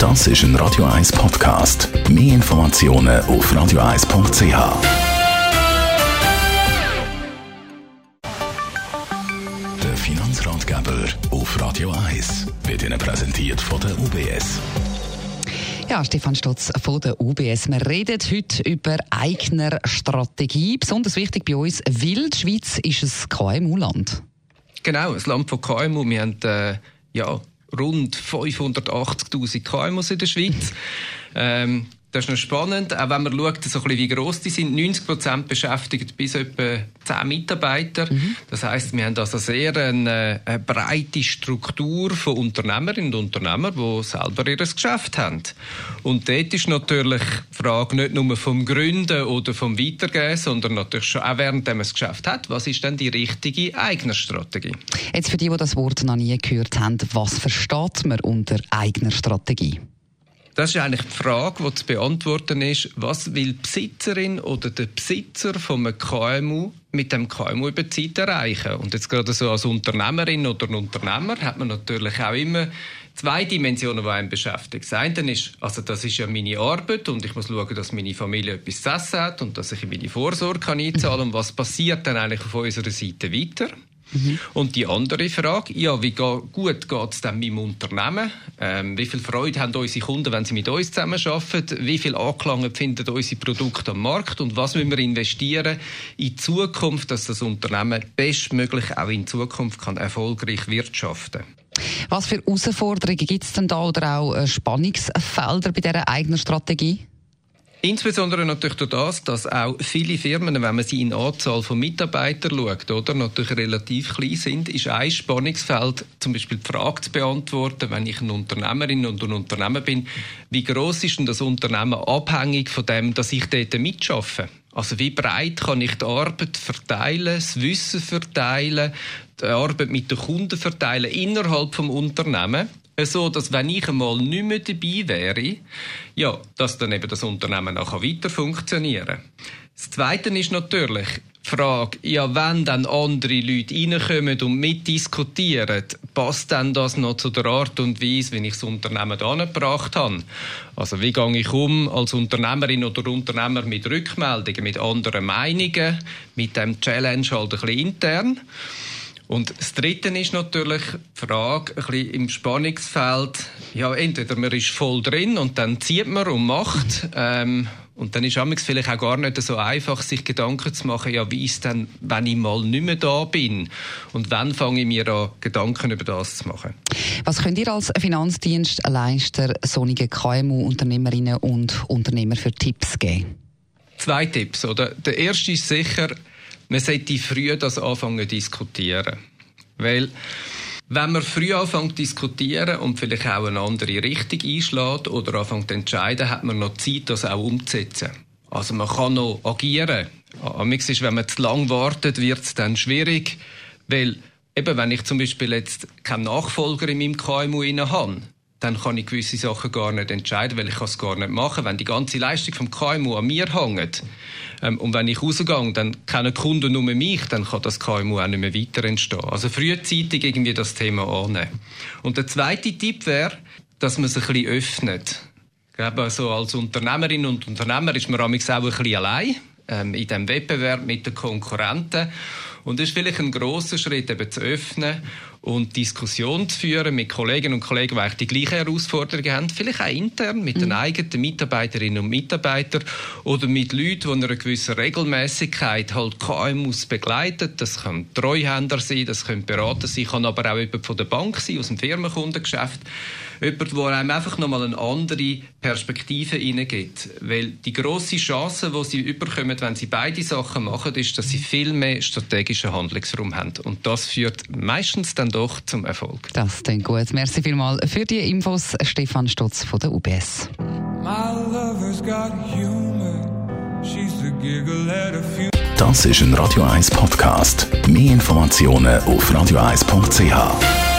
Das ist ein Radio 1 Podcast. Mehr Informationen auf radio1.ch. Der Finanzratgeber auf Radio 1 wird Ihnen präsentiert von der UBS. Ja, Stefan Stotz von der UBS. Wir reden heute über eigener Strategie. Besonders wichtig bei uns, weil die Schweiz ist ein KMU-Land. Genau, ein Land von KMU. Wir haben äh, ja, rund 580.000 KMUs in der Schweiz. Ähm, das ist noch spannend, auch wenn man schaut, so ein bisschen, wie gross die sind. 90 Prozent beschäftigt bis etwa 10 Mitarbeiter. Mhm. Das heißt, wir haben also sehr eine, eine, breite Struktur von Unternehmerinnen und Unternehmern, die selber ihr Geschäft haben. Und dort ist natürlich die Frage nicht nur vom Gründen oder vom Weitergehen, sondern natürlich schon auch während man das Geschäft hat, was ist denn die richtige eigene Strategie? Jetzt für die, die das Wort noch nie gehört haben, was versteht man unter eigener Strategie? Das ist eigentlich die Frage, die zu beantworten ist, was will die Besitzerin oder der Besitzer von einem KMU mit dem KMU über die Zeit erreichen? Und jetzt gerade so als Unternehmerin oder Unternehmer hat man natürlich auch immer zwei Dimensionen, die einen beschäftigen. Das eine ist, also das ist ja meine Arbeit und ich muss schauen, dass meine Familie etwas zu essen hat und dass ich meine Vorsorge kann einzahlen kann. Und was passiert dann eigentlich auf unserer Seite weiter? Mhm. Und die andere Frage, ja, wie gut geht es denn meinem Unternehmen? Ähm, wie viel Freude haben unsere Kunden, wenn sie mit uns zusammenarbeiten? Wie viel Anklang finden unsere Produkte am Markt? Und was müssen wir investieren in die Zukunft, dass das Unternehmen bestmöglich auch in Zukunft kann erfolgreich wirtschaften Was für Herausforderungen gibt es denn da oder auch äh, Spannungsfelder bei dieser eigenen Strategie? Insbesondere natürlich durch das, dass auch viele Firmen, wenn man sie in Anzahl von Mitarbeitern schaut, oder, natürlich relativ klein sind, ist ein Spannungsfeld, zum Beispiel die Frage zu beantworten, wenn ich eine Unternehmerin und ein Unternehmer bin, wie groß ist denn das Unternehmen abhängig von dem, dass ich dort mitschaffe? Also wie breit kann ich die Arbeit verteilen, das Wissen verteilen, die Arbeit mit den Kunden verteilen innerhalb vom Unternehmen? So, dass wenn ich einmal nicht mehr dabei wäre, ja, dass dann eben das Unternehmen auch weiter funktionieren kann. Das Zweite ist natürlich die Frage, ja, wenn dann andere Leute reinkommen und mitdiskutieren, passt dann das noch zu der Art und Weise, wie ich das Unternehmen angebracht habe? Also wie gehe ich um als Unternehmerin oder Unternehmer mit Rückmeldungen, mit anderen Meinungen, mit dem Challenge halt ein bisschen intern? Und das Dritte ist natürlich die Frage, ein bisschen im Spannungsfeld, ja, entweder man ist voll drin und dann zieht man und macht, ähm, und dann ist es vielleicht auch gar nicht so einfach, sich Gedanken zu machen, ja, wie ist denn, wenn ich mal nicht mehr da bin? Und wann fange ich mir an, Gedanken über das zu machen? Was könnt ihr als Finanzdienstleister sonnigen KMU-Unternehmerinnen und Unternehmer für Tipps geben? Zwei Tipps, oder? Der erste ist sicher, man sollte früh das anfangen zu diskutieren. Weil, wenn man früh anfängt zu diskutieren und vielleicht auch eine andere Richtung einschlägt oder anfängt zu entscheiden, hat man noch Zeit, das auch umzusetzen. Also man kann noch agieren. Amix ist, wenn man zu lang wartet, wird es dann schwierig, weil eben, wenn ich zum Beispiel jetzt keinen Nachfolger in meinem KMU habe, dann kann ich gewisse Sachen gar nicht entscheiden, weil ich es gar nicht machen. Wenn die ganze Leistung vom KMU an mir hängt ähm, und wenn ich rausgehe, dann kennen Kunden nur mich, dann kann das KMU auch nicht mehr weiter entstehen. Also frühzeitig irgendwie das Thema annehmen. Und der zweite Tipp wäre, dass man sich ein bisschen öffnet. Glaube, also als Unternehmerin und Unternehmer ist man auch ein bisschen allein ähm, in diesem Wettbewerb mit den Konkurrenten. Und das ist vielleicht ein grosser Schritt, eben zu öffnen und Diskussion zu führen mit Kolleginnen und Kollegen, die die gleichen Herausforderungen haben, vielleicht auch intern mit mhm. den eigenen Mitarbeiterinnen und Mitarbeitern oder mit Leuten, die in einer gewissen Regelmäßigkeit halt KMUs begleiten. Das können Treuhänder sein, das können Berater sein, kann aber auch jemand von der Bank sein, aus dem Firmenkundengeschäft. Jemand, der einem einfach nochmal eine andere Perspektive hineingibt. Weil die grosse Chance, die sie überkommen, wenn sie beide Sachen machen, ist, dass sie viel mehr strategischen Handlungsraum haben. Und das führt meistens dann doch zum Erfolg. Das klingt gut. Merci vielmals für die Infos, Stefan Stutz von der UBS. Das ist ein Radio 1 Podcast. Mehr Informationen auf radio1.ch.